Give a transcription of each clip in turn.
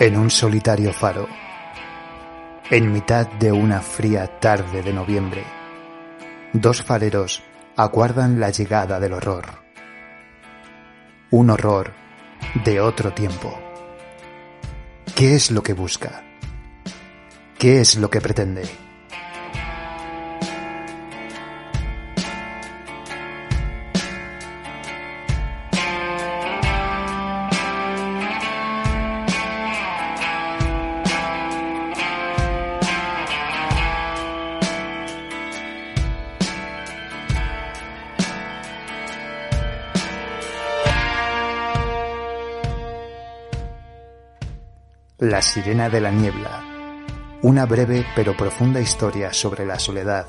en un solitario faro, en mitad de una fría tarde de noviembre, dos fareros aguardan la llegada del horror. Un horror de otro tiempo. ¿Qué es lo que busca? ¿Qué es lo que pretende? Sirena de la niebla. Una breve pero profunda historia sobre la soledad,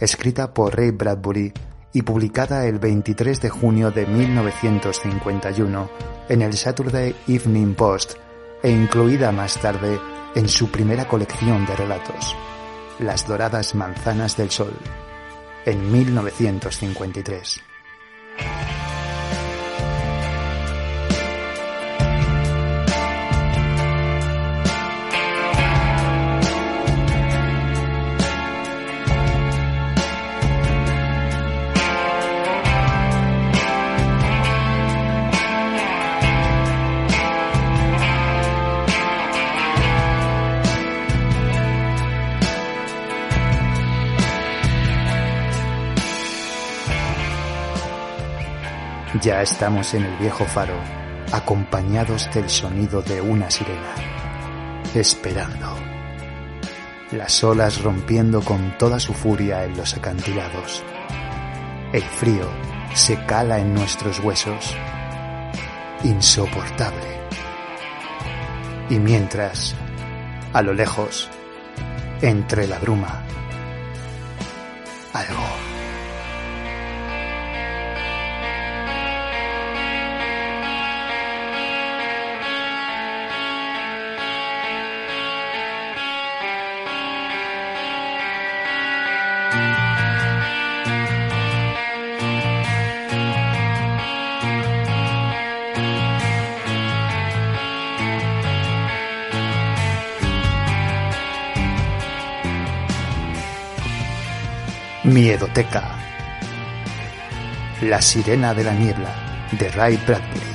escrita por Ray Bradbury y publicada el 23 de junio de 1951 en el Saturday Evening Post e incluida más tarde en su primera colección de relatos, Las Doradas Manzanas del Sol, en 1953. Ya estamos en el viejo faro, acompañados del sonido de una sirena, esperando. Las olas rompiendo con toda su furia en los acantilados. El frío se cala en nuestros huesos. Insoportable. Y mientras, a lo lejos, entre la bruma, algo. La sirena de la niebla de Ray Bradbury.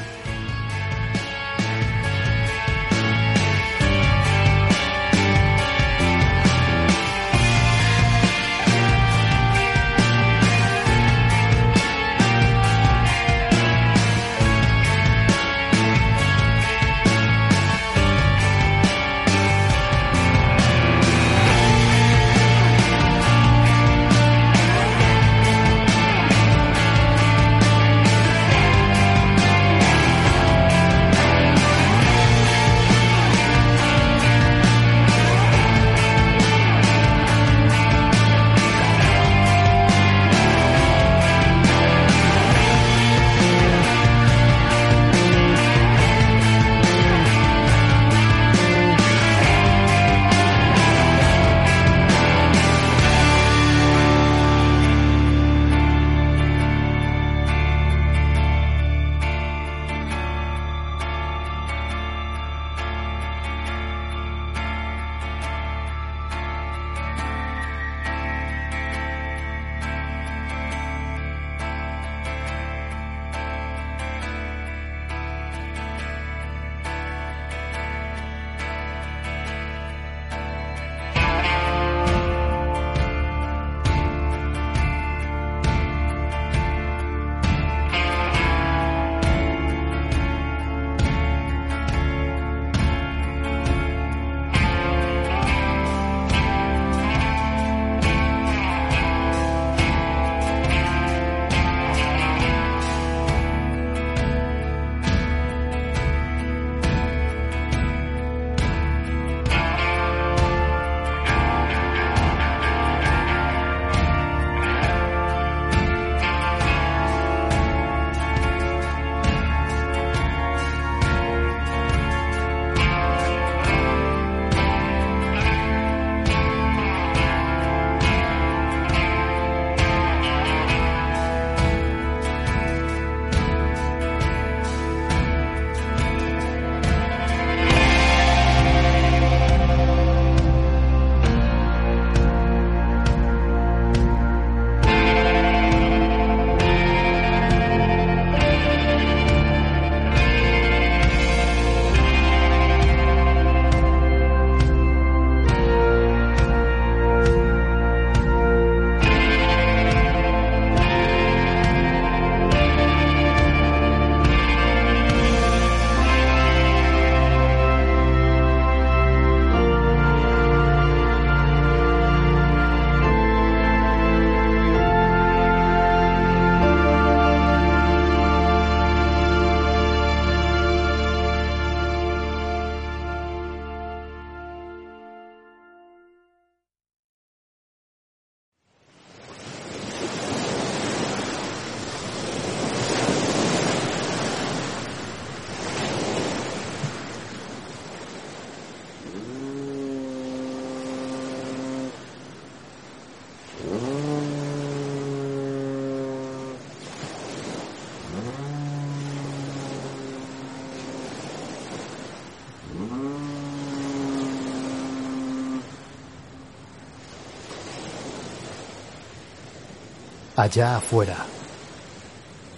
Allá afuera,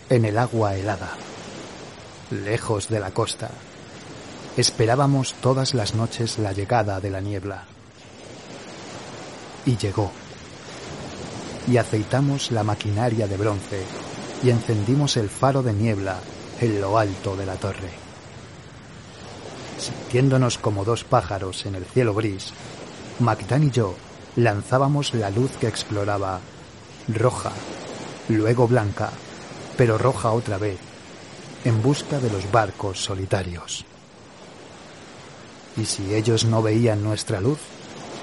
en el agua helada, lejos de la costa, esperábamos todas las noches la llegada de la niebla. Y llegó. Y aceitamos la maquinaria de bronce y encendimos el faro de niebla en lo alto de la torre. Sintiéndonos como dos pájaros en el cielo gris, Magdan y yo lanzábamos la luz que exploraba roja, luego blanca, pero roja otra vez, en busca de los barcos solitarios. Y si ellos no veían nuestra luz,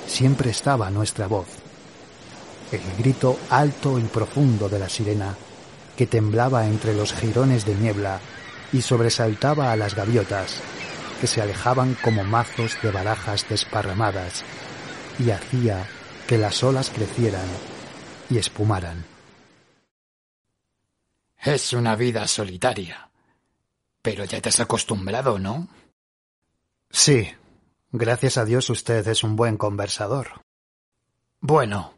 siempre estaba nuestra voz, el grito alto y profundo de la sirena que temblaba entre los jirones de niebla y sobresaltaba a las gaviotas que se alejaban como mazos de barajas desparramadas y hacía que las olas crecieran y espumaran. Es una vida solitaria. Pero ya te has acostumbrado, ¿no? Sí. Gracias a Dios usted es un buen conversador. Bueno,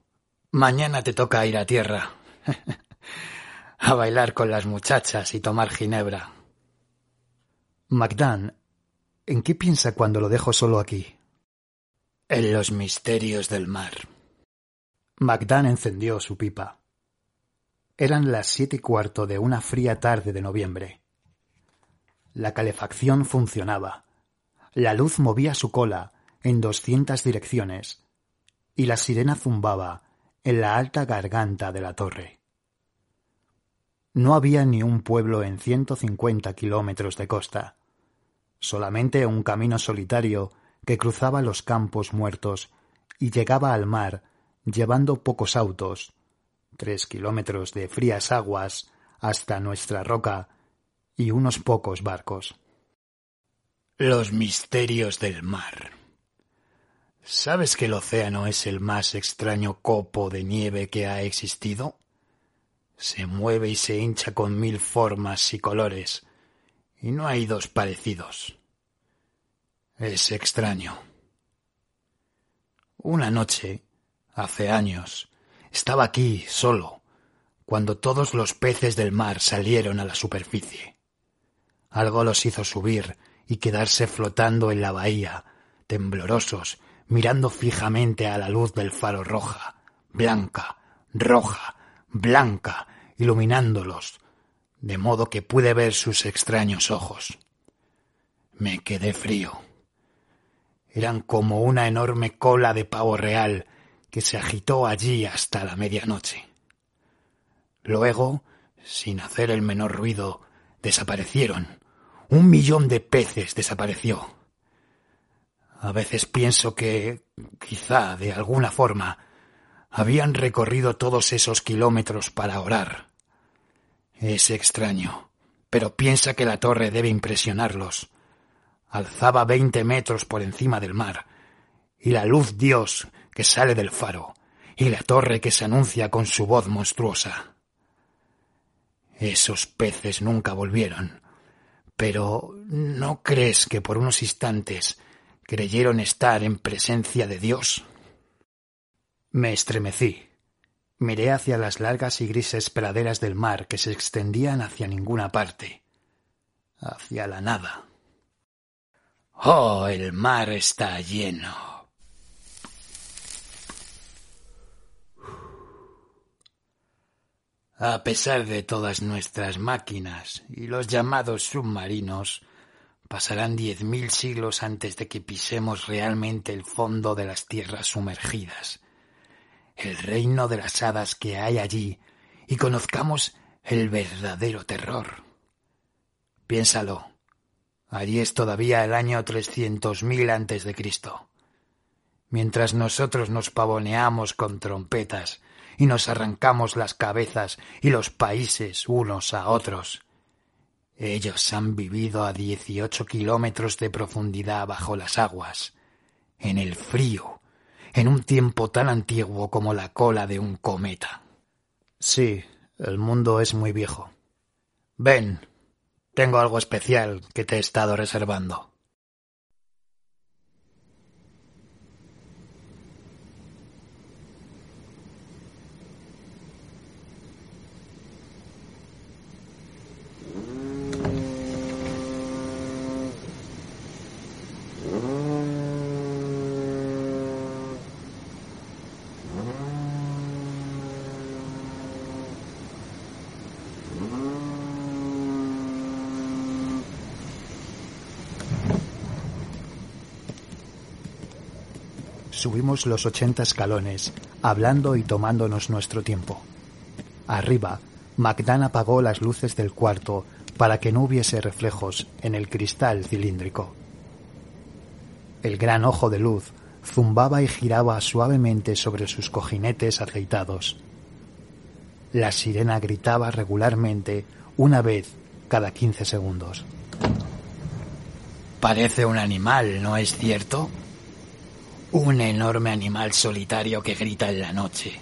mañana te toca ir a tierra. a bailar con las muchachas y tomar ginebra. Magdan, ¿en qué piensa cuando lo dejo solo aquí? En los misterios del mar. Magdan encendió su pipa. Eran las siete y cuarto de una fría tarde de noviembre. La calefacción funcionaba. La luz movía su cola en doscientas direcciones y la sirena zumbaba en la alta garganta de la torre. No había ni un pueblo en ciento cincuenta kilómetros de costa, solamente un camino solitario que cruzaba los campos muertos y llegaba al mar llevando pocos autos, tres kilómetros de frías aguas hasta nuestra roca y unos pocos barcos. Los misterios del mar. ¿Sabes que el océano es el más extraño copo de nieve que ha existido? Se mueve y se hincha con mil formas y colores, y no hay dos parecidos. Es extraño. Una noche Hace años. Estaba aquí, solo, cuando todos los peces del mar salieron a la superficie. Algo los hizo subir y quedarse flotando en la bahía, temblorosos, mirando fijamente a la luz del faro roja, blanca, roja, blanca, iluminándolos, de modo que pude ver sus extraños ojos. Me quedé frío. Eran como una enorme cola de pavo real que se agitó allí hasta la medianoche. Luego, sin hacer el menor ruido, desaparecieron. Un millón de peces desapareció. A veces pienso que, quizá de alguna forma, habían recorrido todos esos kilómetros para orar. Es extraño, pero piensa que la torre debe impresionarlos. Alzaba veinte metros por encima del mar, y la luz Dios que sale del faro y la torre que se anuncia con su voz monstruosa. Esos peces nunca volvieron. Pero ¿no crees que por unos instantes creyeron estar en presencia de Dios? Me estremecí. Miré hacia las largas y grises praderas del mar que se extendían hacia ninguna parte, hacia la nada. Oh, el mar está lleno. A pesar de todas nuestras máquinas y los llamados submarinos, pasarán diez mil siglos antes de que pisemos realmente el fondo de las tierras sumergidas, el reino de las hadas que hay allí, y conozcamos el verdadero terror. Piénsalo. Allí es todavía el año trescientos mil antes de Cristo. Mientras nosotros nos pavoneamos con trompetas y nos arrancamos las cabezas y los países unos a otros. Ellos han vivido a dieciocho kilómetros de profundidad bajo las aguas en el frío, en un tiempo tan antiguo como la cola de un cometa. Sí, el mundo es muy viejo. Ven, tengo algo especial que te he estado reservando. Subimos los ochenta escalones, hablando y tomándonos nuestro tiempo. Arriba, Magdan apagó las luces del cuarto para que no hubiese reflejos en el cristal cilíndrico. El gran ojo de luz zumbaba y giraba suavemente sobre sus cojinetes aceitados. La sirena gritaba regularmente una vez cada quince segundos. Parece un animal, ¿no es cierto? Un enorme animal solitario que grita en la noche,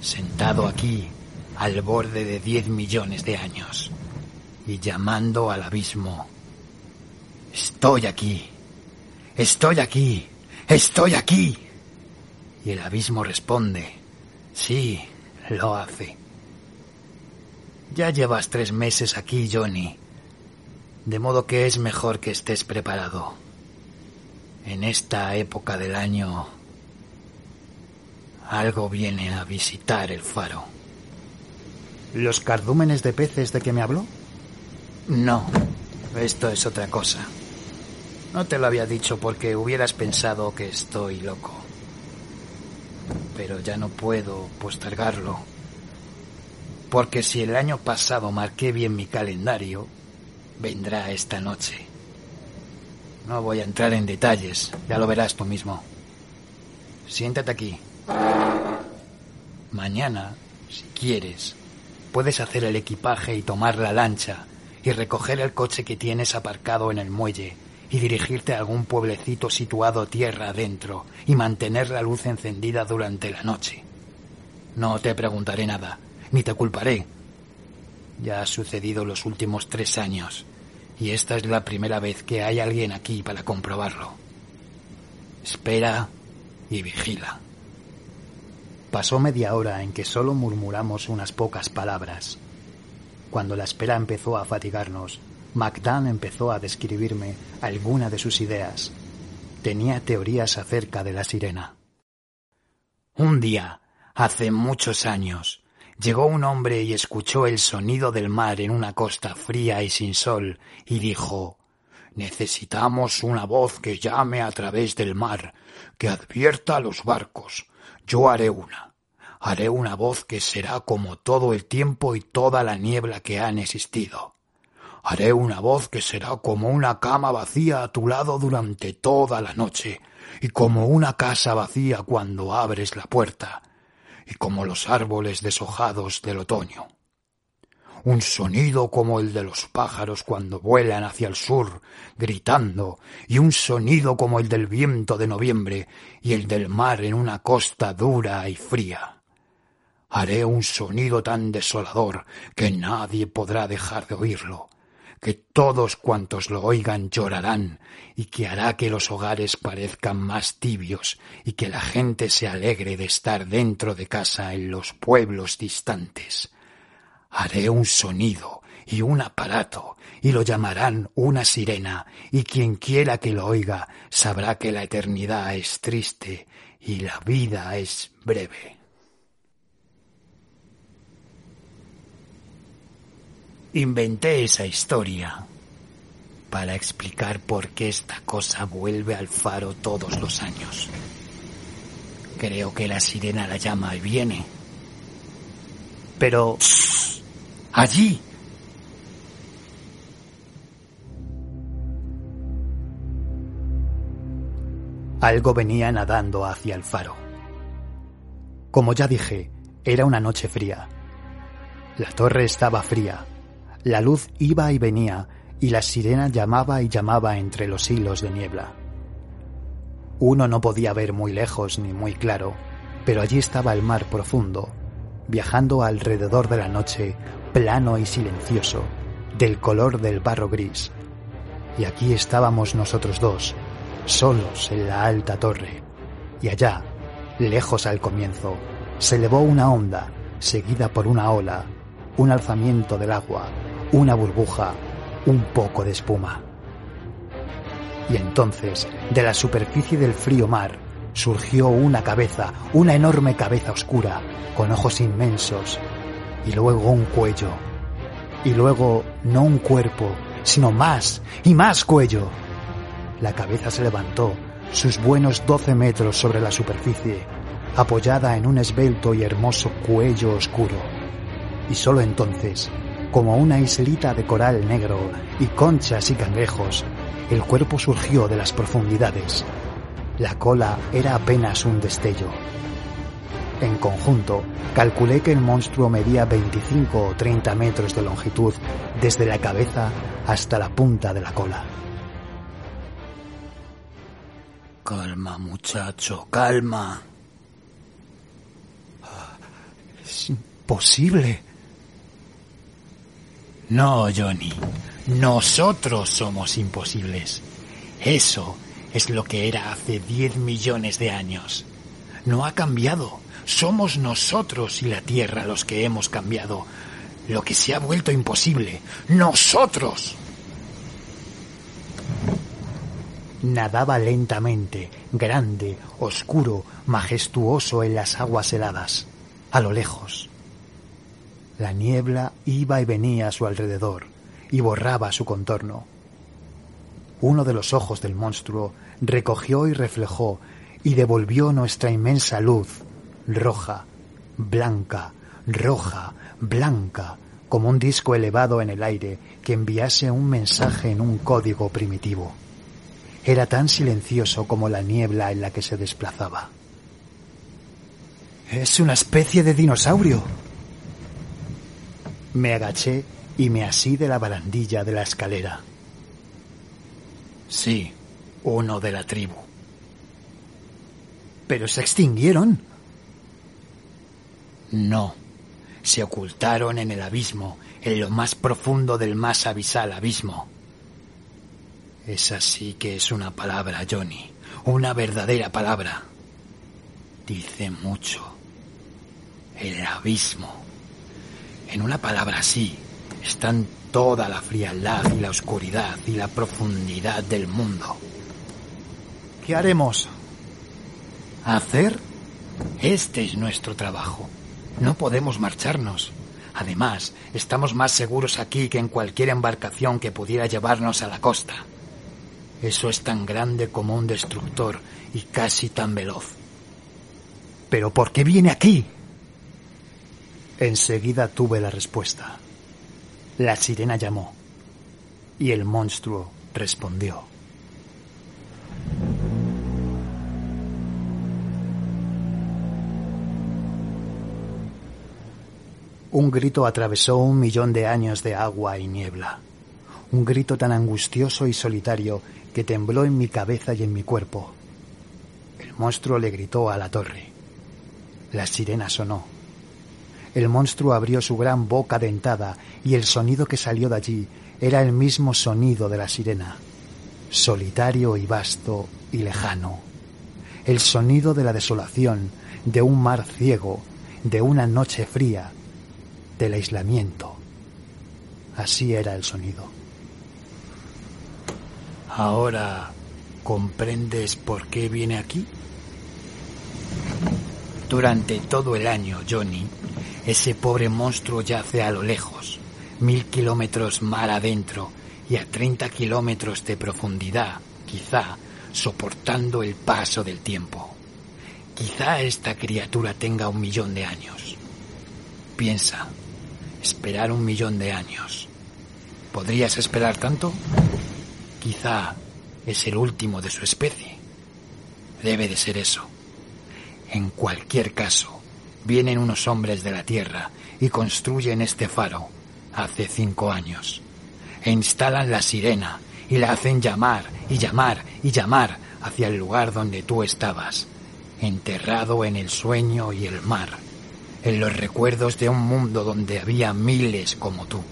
sentado aquí al borde de diez millones de años y llamando al abismo. Estoy aquí, estoy aquí, estoy aquí. Y el abismo responde, sí, lo hace. Ya llevas tres meses aquí, Johnny, de modo que es mejor que estés preparado en esta época del año algo viene a visitar el faro. ¿Los cardúmenes de peces de que me habló? No, esto es otra cosa. No te lo había dicho porque hubieras pensado que estoy loco. Pero ya no puedo postergarlo. Porque si el año pasado marqué bien mi calendario, vendrá esta noche. No voy a entrar en detalles, ya lo verás tú mismo. Siéntate aquí. Mañana, si quieres, puedes hacer el equipaje y tomar la lancha y recoger el coche que tienes aparcado en el muelle y dirigirte a algún pueblecito situado tierra adentro y mantener la luz encendida durante la noche. No te preguntaré nada, ni te culparé. Ya ha sucedido los últimos tres años y esta es la primera vez que hay alguien aquí para comprobarlo. Espera y vigila. Pasó media hora en que solo murmuramos unas pocas palabras. Cuando la espera empezó a fatigarnos, MacDan empezó a describirme alguna de sus ideas. Tenía teorías acerca de la sirena. Un día, hace muchos años, Llegó un hombre y escuchó el sonido del mar en una costa fría y sin sol, y dijo Necesitamos una voz que llame a través del mar, que advierta a los barcos. Yo haré una. Haré una voz que será como todo el tiempo y toda la niebla que han existido. Haré una voz que será como una cama vacía a tu lado durante toda la noche, y como una casa vacía cuando abres la puerta y como los árboles deshojados del otoño. Un sonido como el de los pájaros cuando vuelan hacia el sur, gritando, y un sonido como el del viento de noviembre y el del mar en una costa dura y fría. Haré un sonido tan desolador que nadie podrá dejar de oírlo, que todos cuantos lo oigan llorarán y que hará que los hogares parezcan más tibios y que la gente se alegre de estar dentro de casa en los pueblos distantes. Haré un sonido y un aparato y lo llamarán una sirena y quien quiera que lo oiga sabrá que la eternidad es triste y la vida es breve. Inventé esa historia para explicar por qué esta cosa vuelve al faro todos los años. Creo que la sirena la llama y viene. Pero... allí. Algo venía nadando hacia el faro. Como ya dije, era una noche fría. La torre estaba fría la luz iba y venía, y la sirena llamaba y llamaba entre los hilos de niebla. Uno no podía ver muy lejos ni muy claro, pero allí estaba el mar profundo, viajando alrededor de la noche, plano y silencioso, del color del barro gris. Y aquí estábamos nosotros dos, solos en la alta torre. Y allá, lejos al comienzo, se elevó una onda, seguida por una ola, un alzamiento del agua, una burbuja, un poco de espuma. Y entonces, de la superficie del frío mar, surgió una cabeza, una enorme cabeza oscura, con ojos inmensos, y luego un cuello, y luego no un cuerpo, sino más y más cuello. La cabeza se levantó, sus buenos doce metros sobre la superficie, apoyada en un esbelto y hermoso cuello oscuro. Y sólo entonces, como una islita de coral negro y conchas y cangrejos, el cuerpo surgió de las profundidades. La cola era apenas un destello. En conjunto, calculé que el monstruo medía 25 o 30 metros de longitud desde la cabeza hasta la punta de la cola. Calma, muchacho, calma. Es imposible. No, Johnny. Nosotros somos imposibles. Eso es lo que era hace 10 millones de años. No ha cambiado. Somos nosotros y la Tierra los que hemos cambiado. Lo que se ha vuelto imposible. Nosotros. Nadaba lentamente, grande, oscuro, majestuoso en las aguas heladas, a lo lejos. La niebla iba y venía a su alrededor y borraba su contorno. Uno de los ojos del monstruo recogió y reflejó y devolvió nuestra inmensa luz, roja, blanca, roja, blanca, como un disco elevado en el aire que enviase un mensaje en un código primitivo. Era tan silencioso como la niebla en la que se desplazaba. Es una especie de dinosaurio. Me agaché y me así de la barandilla de la escalera. Sí, uno de la tribu. Pero se extinguieron. No, se ocultaron en el abismo, en lo más profundo del más abisal abismo. Esa sí que es una palabra, Johnny, una verdadera palabra. Dice mucho. El abismo. En una palabra así, están toda la frialdad y la oscuridad y la profundidad del mundo. ¿Qué haremos? ¿Hacer? Este es nuestro trabajo. No podemos marcharnos. Además, estamos más seguros aquí que en cualquier embarcación que pudiera llevarnos a la costa. Eso es tan grande como un destructor y casi tan veloz. ¿Pero por qué viene aquí? Enseguida tuve la respuesta. La sirena llamó y el monstruo respondió. Un grito atravesó un millón de años de agua y niebla. Un grito tan angustioso y solitario que tembló en mi cabeza y en mi cuerpo. El monstruo le gritó a la torre. La sirena sonó el monstruo abrió su gran boca dentada y el sonido que salió de allí era el mismo sonido de la sirena, solitario y vasto y lejano. El sonido de la desolación, de un mar ciego, de una noche fría, del aislamiento. Así era el sonido. Ahora, ¿comprendes por qué viene aquí? Durante todo el año, Johnny, ese pobre monstruo yace a lo lejos, mil kilómetros mar adentro y a treinta kilómetros de profundidad, quizá, soportando el paso del tiempo. Quizá esta criatura tenga un millón de años. Piensa, esperar un millón de años. ¿Podrías esperar tanto? Quizá es el último de su especie. Debe de ser eso. En cualquier caso, vienen unos hombres de la tierra y construyen este faro hace cinco años. E instalan la sirena y la hacen llamar y llamar y llamar hacia el lugar donde tú estabas, enterrado en el sueño y el mar, en los recuerdos de un mundo donde había miles como tú.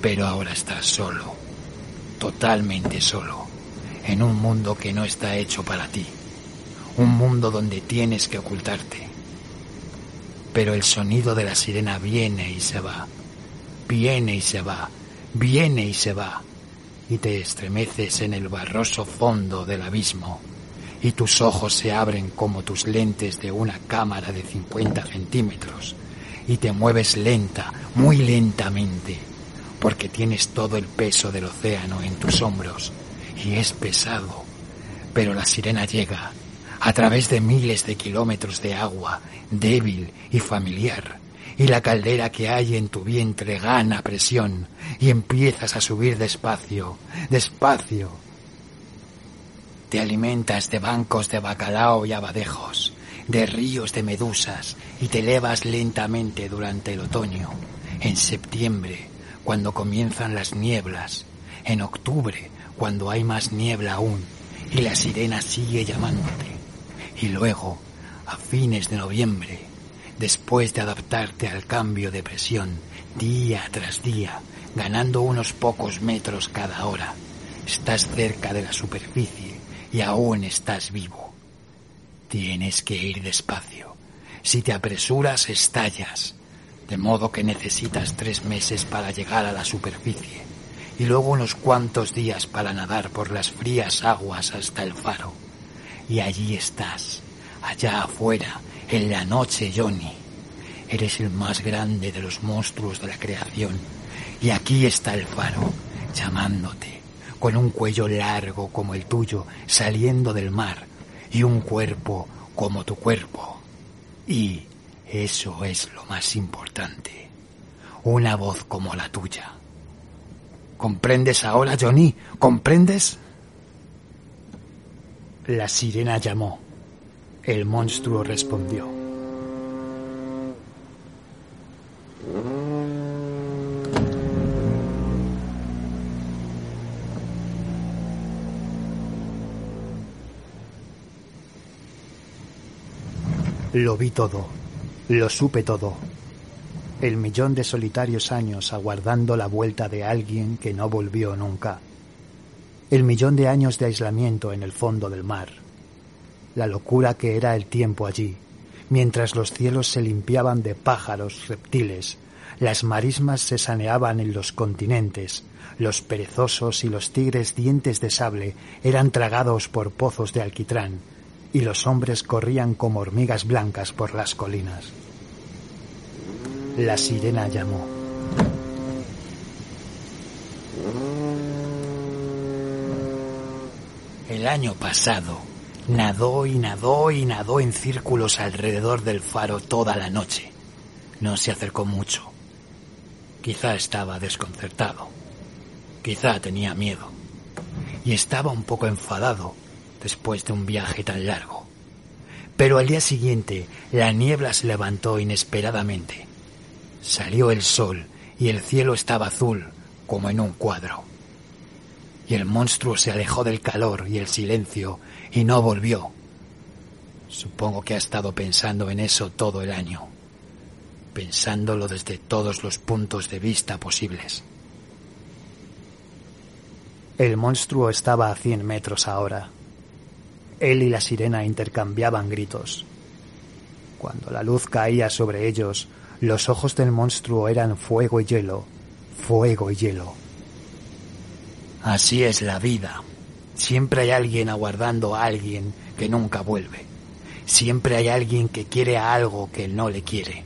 Pero ahora estás solo, totalmente solo, en un mundo que no está hecho para ti, un mundo donde tienes que ocultarte. Pero el sonido de la sirena viene y se va, viene y se va, viene y se va, y te estremeces en el barroso fondo del abismo. Y tus ojos se abren como tus lentes de una cámara de 50 centímetros. Y te mueves lenta, muy lentamente, porque tienes todo el peso del océano en tus hombros. Y es pesado. Pero la sirena llega a través de miles de kilómetros de agua, débil y familiar, y la caldera que hay en tu vientre gana presión y empiezas a subir despacio, despacio, te alimentas de bancos de bacalao y abadejos, de ríos de medusas y te elevas lentamente durante el otoño, en septiembre, cuando comienzan las nieblas, en octubre, cuando hay más niebla aún, y la sirena sigue llamándote. Y luego, a fines de noviembre, después de adaptarte al cambio de presión, día tras día, ganando unos pocos metros cada hora, estás cerca de la superficie y aún estás vivo. Tienes que ir despacio. Si te apresuras, estallas. De modo que necesitas tres meses para llegar a la superficie y luego unos cuantos días para nadar por las frías aguas hasta el faro. Y allí estás, allá afuera, en la noche, Johnny. Eres el más grande de los monstruos de la creación. Y aquí está el faro, llamándote con un cuello largo como el tuyo saliendo del mar y un cuerpo como tu cuerpo. Y eso es lo más importante, una voz como la tuya. ¿Comprendes ahora, Johnny? ¿Comprendes? La sirena llamó. El monstruo respondió. Lo vi todo, lo supe todo. El millón de solitarios años aguardando la vuelta de alguien que no volvió nunca. El millón de años de aislamiento en el fondo del mar. La locura que era el tiempo allí, mientras los cielos se limpiaban de pájaros, reptiles, las marismas se saneaban en los continentes, los perezosos y los tigres dientes de sable eran tragados por pozos de alquitrán, y los hombres corrían como hormigas blancas por las colinas. La sirena llamó. El año pasado nadó y nadó y nadó en círculos alrededor del faro toda la noche. No se acercó mucho. Quizá estaba desconcertado. Quizá tenía miedo. Y estaba un poco enfadado después de un viaje tan largo. Pero al día siguiente la niebla se levantó inesperadamente. Salió el sol y el cielo estaba azul como en un cuadro. Y el monstruo se alejó del calor y el silencio y no volvió. Supongo que ha estado pensando en eso todo el año, pensándolo desde todos los puntos de vista posibles. El monstruo estaba a cien metros ahora, él y la sirena intercambiaban gritos. Cuando la luz caía sobre ellos, los ojos del monstruo eran fuego y hielo, fuego y hielo. Así es la vida. Siempre hay alguien aguardando a alguien que nunca vuelve. Siempre hay alguien que quiere a algo que no le quiere.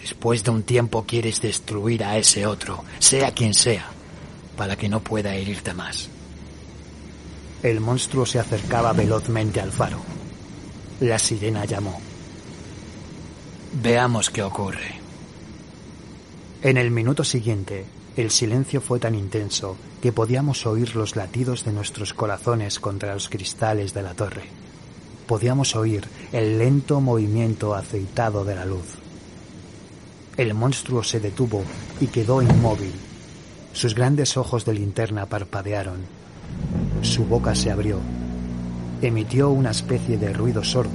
Después de un tiempo quieres destruir a ese otro, sea quien sea, para que no pueda herirte más. El monstruo se acercaba velozmente al faro. La sirena llamó. Veamos qué ocurre. En el minuto siguiente, el silencio fue tan intenso que podíamos oír los latidos de nuestros corazones contra los cristales de la torre. Podíamos oír el lento movimiento aceitado de la luz. El monstruo se detuvo y quedó inmóvil. Sus grandes ojos de linterna parpadearon su boca se abrió Emitió una especie de ruido sordo,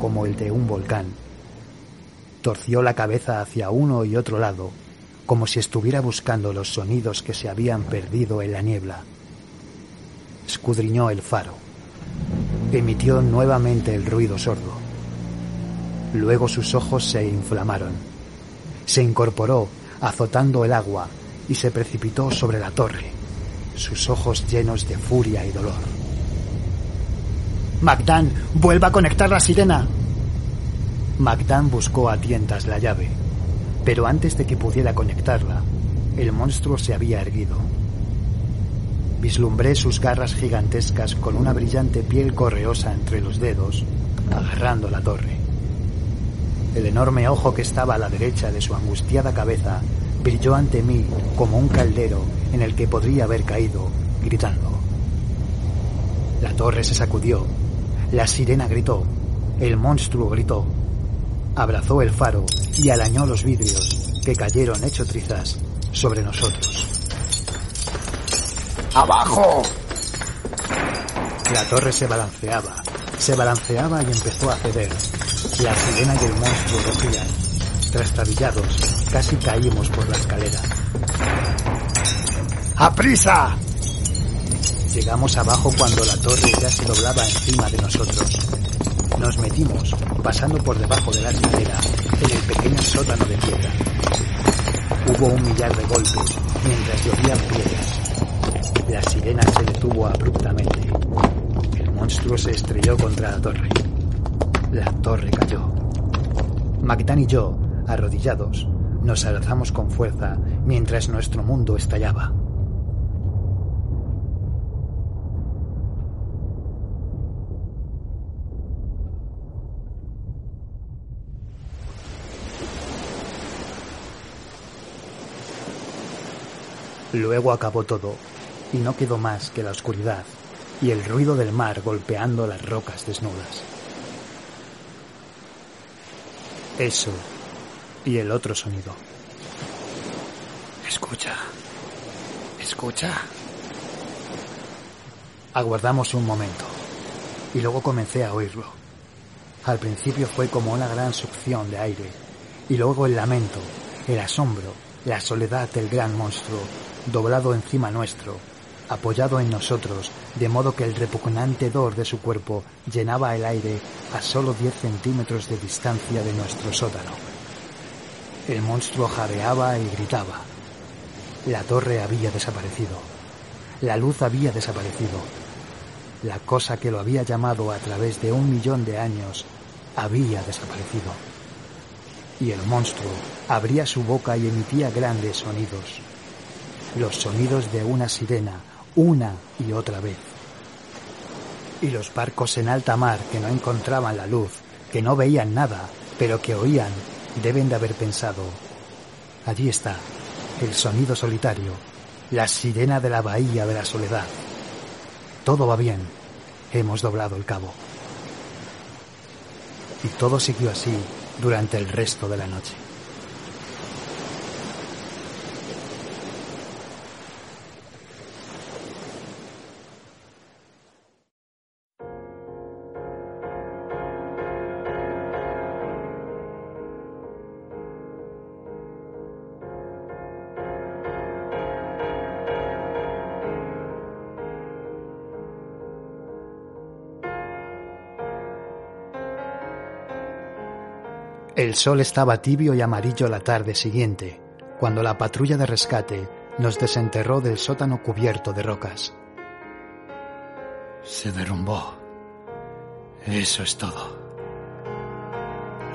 como el de un volcán. Torció la cabeza hacia uno y otro lado, como si estuviera buscando los sonidos que se habían perdido en la niebla. Escudriñó el faro. Emitió nuevamente el ruido sordo. Luego sus ojos se inflamaron. Se incorporó, azotando el agua, y se precipitó sobre la torre, sus ojos llenos de furia y dolor. Magdan, vuelva a conectar la sirena. Magdan buscó a tientas la llave, pero antes de que pudiera conectarla, el monstruo se había erguido. Vislumbré sus garras gigantescas con una brillante piel correosa entre los dedos, agarrando la torre. El enorme ojo que estaba a la derecha de su angustiada cabeza brilló ante mí como un caldero en el que podría haber caído, gritando. La torre se sacudió, la sirena gritó, el monstruo gritó, abrazó el faro y alañó los vidrios que cayeron hecho trizas sobre nosotros. ¡Abajo! La torre se balanceaba, se balanceaba y empezó a ceder. La sirena y el monstruo rugían. Trastabillados, casi caímos por la escalera. ¡Aprisa! Llegamos abajo cuando la torre ya se doblaba encima de nosotros. Nos metimos, pasando por debajo de la escalera, en el pequeño sótano de piedra. Hubo un millar de golpes mientras llovían piedras. La sirena se detuvo abruptamente. El monstruo se estrelló contra la torre. La torre cayó. Magdan y yo, arrodillados, nos alzamos con fuerza mientras nuestro mundo estallaba. Luego acabó todo, y no quedó más que la oscuridad y el ruido del mar golpeando las rocas desnudas. Eso y el otro sonido. Escucha. Escucha. Aguardamos un momento y luego comencé a oírlo. Al principio fue como una gran succión de aire y luego el lamento, el asombro, la soledad del gran monstruo doblado encima nuestro, apoyado en nosotros, de modo que el repugnante dor de su cuerpo llenaba el aire a solo 10 centímetros de distancia de nuestro sótano. El monstruo jadeaba y gritaba. La torre había desaparecido. La luz había desaparecido. La cosa que lo había llamado a través de un millón de años había desaparecido. Y el monstruo abría su boca y emitía grandes sonidos los sonidos de una sirena una y otra vez. Y los barcos en alta mar que no encontraban la luz, que no veían nada, pero que oían, deben de haber pensado, allí está, el sonido solitario, la sirena de la bahía de la soledad. Todo va bien, hemos doblado el cabo. Y todo siguió así durante el resto de la noche. Sol estaba tibio y amarillo la tarde siguiente, cuando la patrulla de rescate nos desenterró del sótano cubierto de rocas. Se derrumbó. Eso es todo.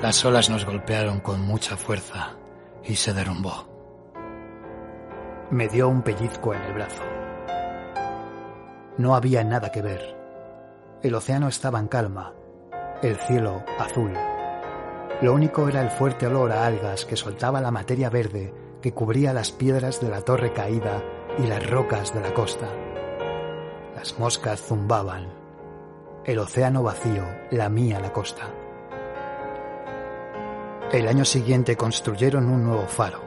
Las olas nos golpearon con mucha fuerza y se derrumbó. Me dio un pellizco en el brazo. No había nada que ver. El océano estaba en calma, el cielo azul lo único era el fuerte olor a algas que soltaba la materia verde que cubría las piedras de la torre caída y las rocas de la costa. Las moscas zumbaban. El océano vacío lamía la costa. El año siguiente construyeron un nuevo faro,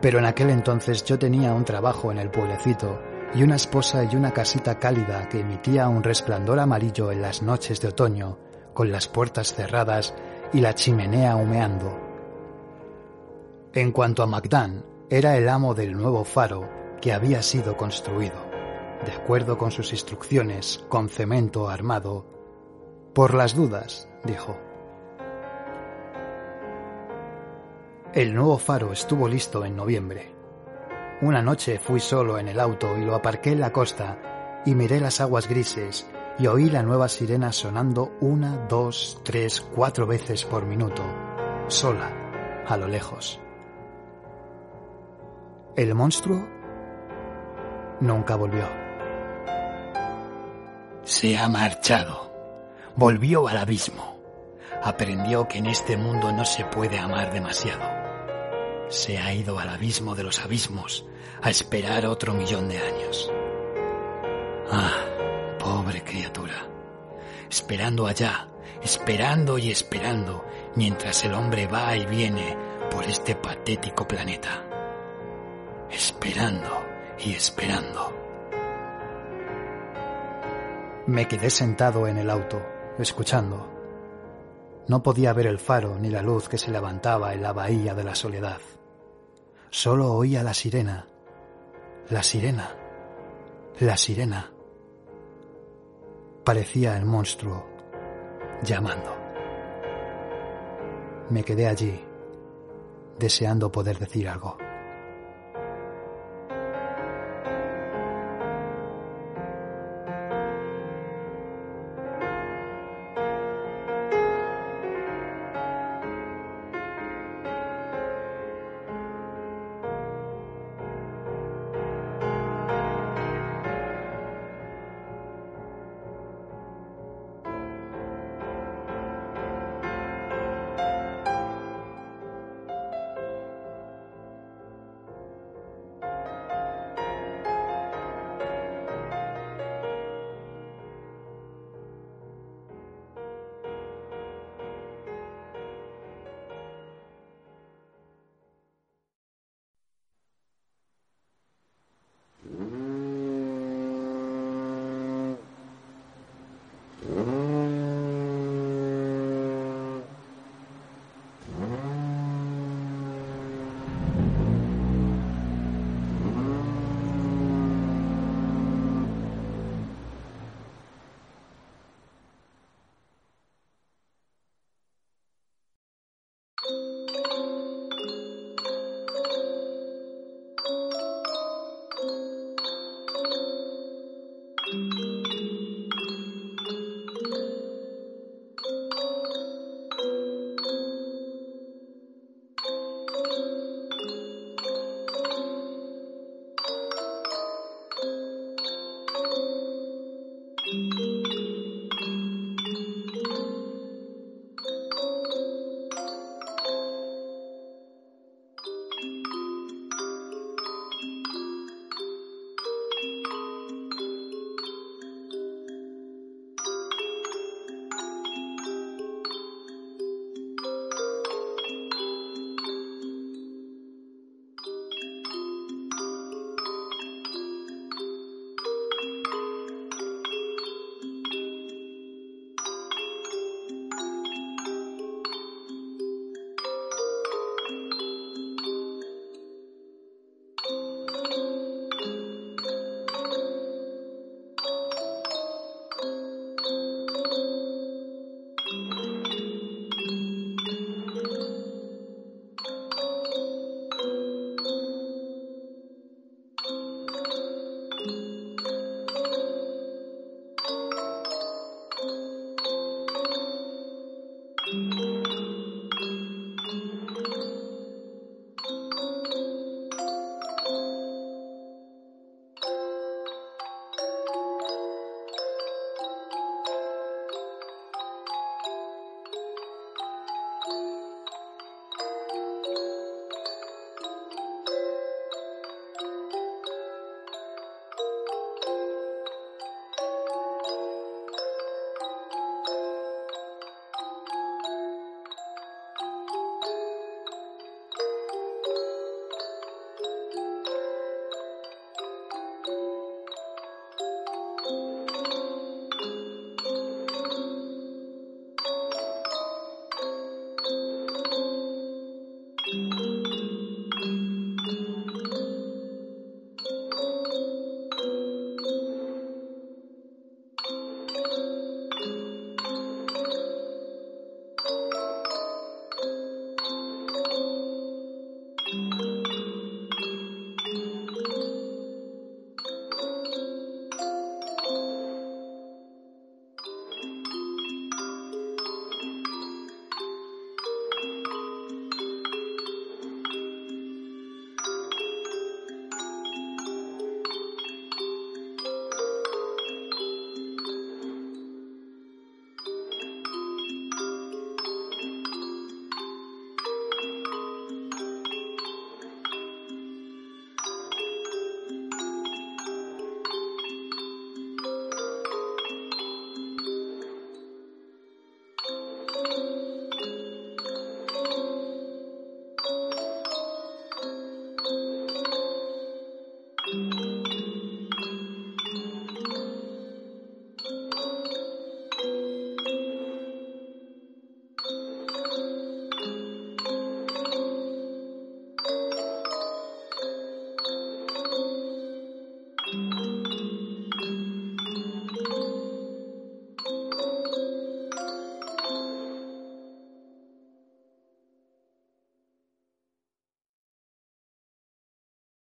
pero en aquel entonces yo tenía un trabajo en el pueblecito y una esposa y una casita cálida que emitía un resplandor amarillo en las noches de otoño, con las puertas cerradas y la chimenea humeando. En cuanto a Magdán, era el amo del nuevo faro que había sido construido, de acuerdo con sus instrucciones, con cemento armado. Por las dudas, dijo. El nuevo faro estuvo listo en noviembre. Una noche fui solo en el auto y lo aparqué en la costa y miré las aguas grises y oí la nueva sirena sonando una, dos, tres, cuatro veces por minuto, sola, a lo lejos. El monstruo nunca volvió. Se ha marchado. Volvió al abismo. Aprendió que en este mundo no se puede amar demasiado se ha ido al abismo de los abismos a esperar otro millón de años. Ah, pobre criatura, esperando allá, esperando y esperando, mientras el hombre va y viene por este patético planeta. Esperando y esperando. Me quedé sentado en el auto, escuchando. No podía ver el faro ni la luz que se levantaba en la bahía de la soledad. Solo oía la sirena, la sirena, la sirena. Parecía el monstruo llamando. Me quedé allí, deseando poder decir algo.